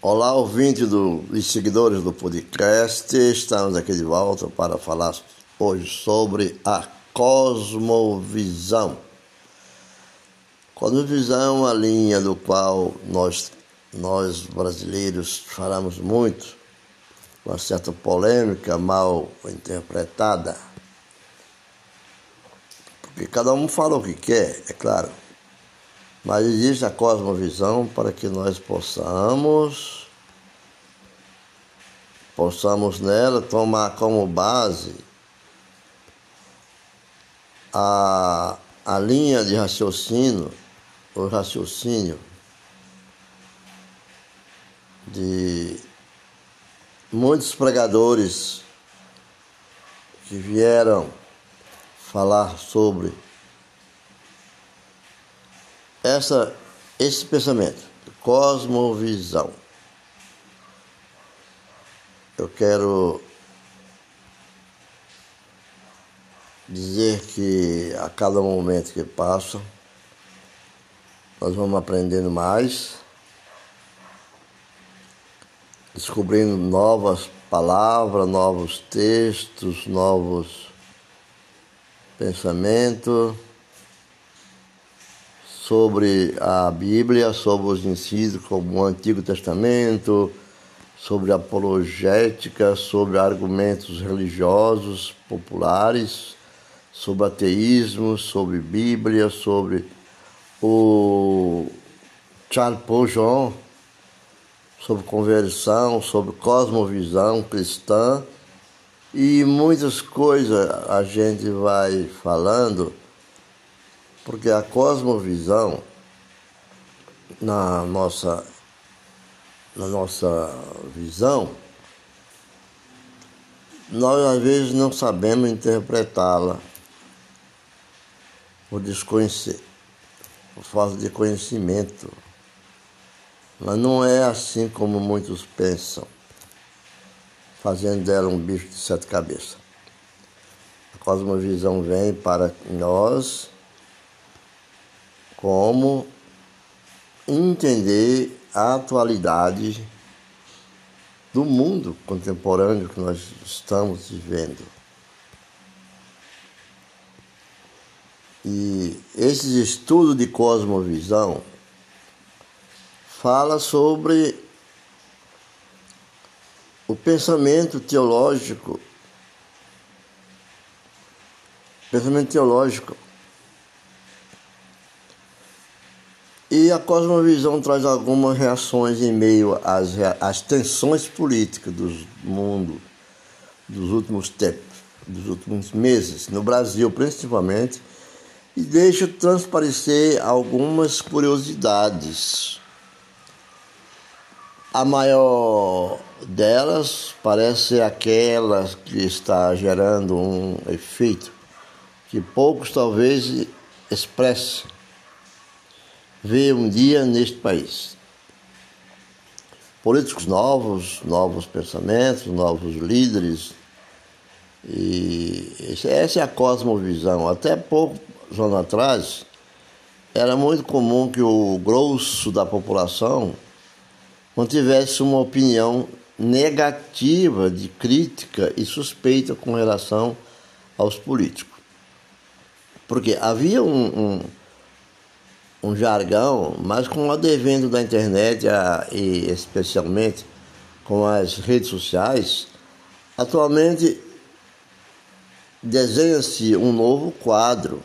Olá, ouvinte do, e seguidores do podcast. Estamos aqui de volta para falar hoje sobre a cosmovisão. Cosmovisão é uma linha do qual nós, nós brasileiros falamos muito, uma certa polêmica mal interpretada. Porque cada um fala o que quer, é claro. Mas existe a cosmovisão para que nós possamos possamos nela tomar como base a, a linha de raciocínio, o raciocínio de muitos pregadores que vieram falar sobre essa, esse pensamento, cosmovisão. Eu quero dizer que a cada momento que passa, nós vamos aprendendo mais, descobrindo novas palavras, novos textos, novos pensamentos sobre a Bíblia, sobre os ensinos como o Antigo Testamento, sobre apologética, sobre argumentos religiosos populares, sobre ateísmo, sobre Bíblia, sobre o Charles Paujon, sobre conversão, sobre cosmovisão cristã e muitas coisas a gente vai falando porque a cosmovisão na nossa, na nossa visão, nós às vezes não sabemos interpretá-la por desconhecer, por falta de conhecimento. Mas não é assim como muitos pensam, fazendo dela um bicho de sete cabeças. A cosmovisão vem para nós como entender a atualidade do mundo contemporâneo que nós estamos vivendo. E esse estudo de cosmovisão fala sobre o pensamento teológico, pensamento teológico E a cosmovisão traz algumas reações em meio às, às tensões políticas do mundo dos últimos tempos, dos últimos meses, no Brasil principalmente, e deixa transparecer algumas curiosidades. A maior delas parece aquela que está gerando um efeito que poucos talvez expressem ver um dia neste país. Políticos novos, novos pensamentos, novos líderes. E essa é a cosmovisão. Até pouco anos atrás, era muito comum que o grosso da população não tivesse uma opinião negativa, de crítica e suspeita com relação aos políticos. Porque havia um, um um jargão, mas com o advento da internet e especialmente com as redes sociais, atualmente desenha-se um novo quadro.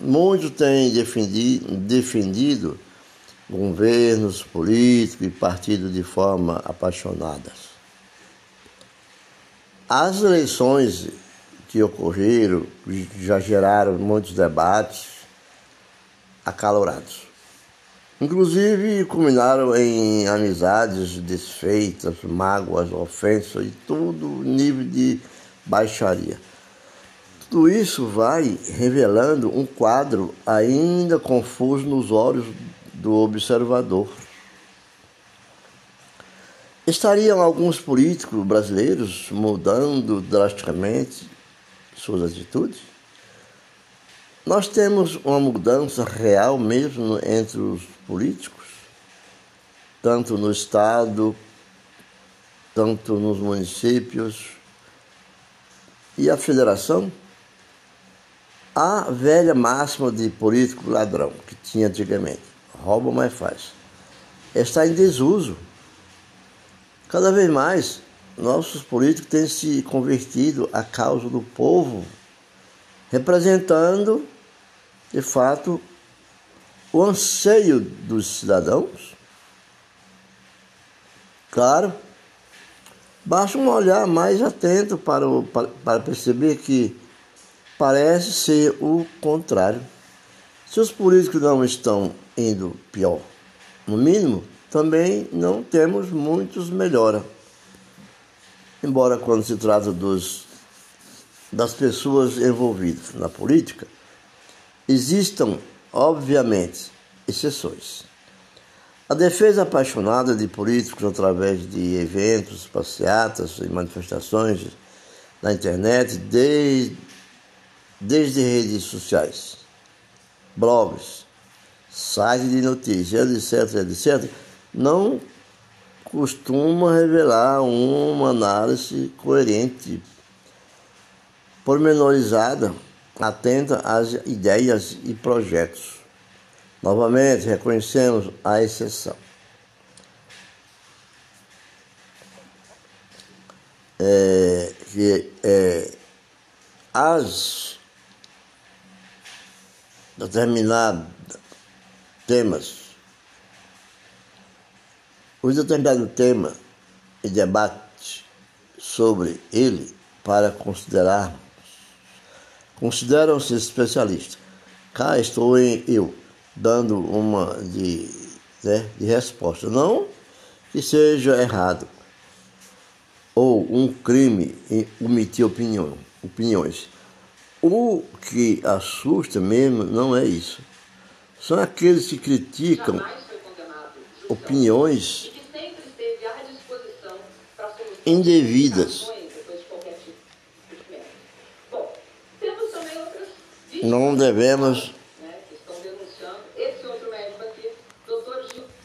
Muitos têm defendido, defendido governos, políticos e partidos de forma apaixonadas. As eleições que ocorreram já geraram muitos debates, acalorados. Inclusive culminaram em amizades desfeitas, mágoas, ofensas e todo nível de baixaria. Tudo isso vai revelando um quadro ainda confuso nos olhos do observador. Estariam alguns políticos brasileiros mudando drasticamente suas atitudes? Nós temos uma mudança real mesmo entre os políticos, tanto no Estado, tanto nos municípios. E a federação, a velha máxima de político ladrão que tinha antigamente, rouba mais faz, está em desuso. Cada vez mais, nossos políticos têm se convertido à causa do povo, representando, de fato, o anseio dos cidadãos. Claro, basta um olhar mais atento para, o, para, para perceber que parece ser o contrário. Se os políticos não estão indo pior, no mínimo, também não temos muitos melhora. Embora quando se trata dos, das pessoas envolvidas na política, existam, obviamente, exceções. A defesa apaixonada de políticos através de eventos, passeatas e manifestações na internet, desde, desde redes sociais, blogs, sites de notícias, etc., etc., não costuma revelar uma análise coerente, pormenorizada, atenta às ideias e projetos. Novamente, reconhecemos a exceção. É, que é, as determinados temas os determinado tema e debate sobre ele para considerar consideram-se especialistas. Cá estou eu dando uma de, né, de resposta. Não que seja errado ou um crime em omitir opinião, opiniões. O que assusta mesmo não é isso. São aqueles que criticam opiniões indevidas. Não devemos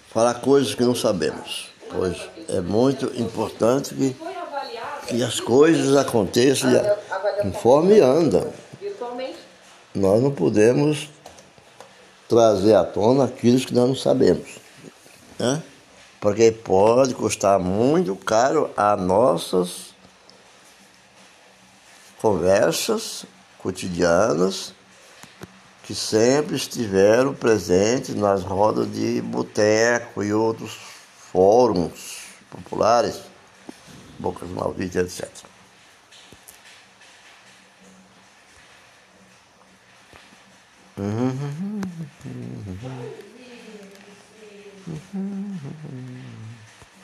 falar coisas que não sabemos, pois é muito importante que, que as coisas aconteçam conforme andam. Nós não podemos trazer à tona aquilo que nós não sabemos. Né? porque pode custar muito caro a nossas conversas cotidianas que sempre estiveram presentes nas rodas de boteco e outros fóruns populares, bocas malditas, etc. Mm-hmm.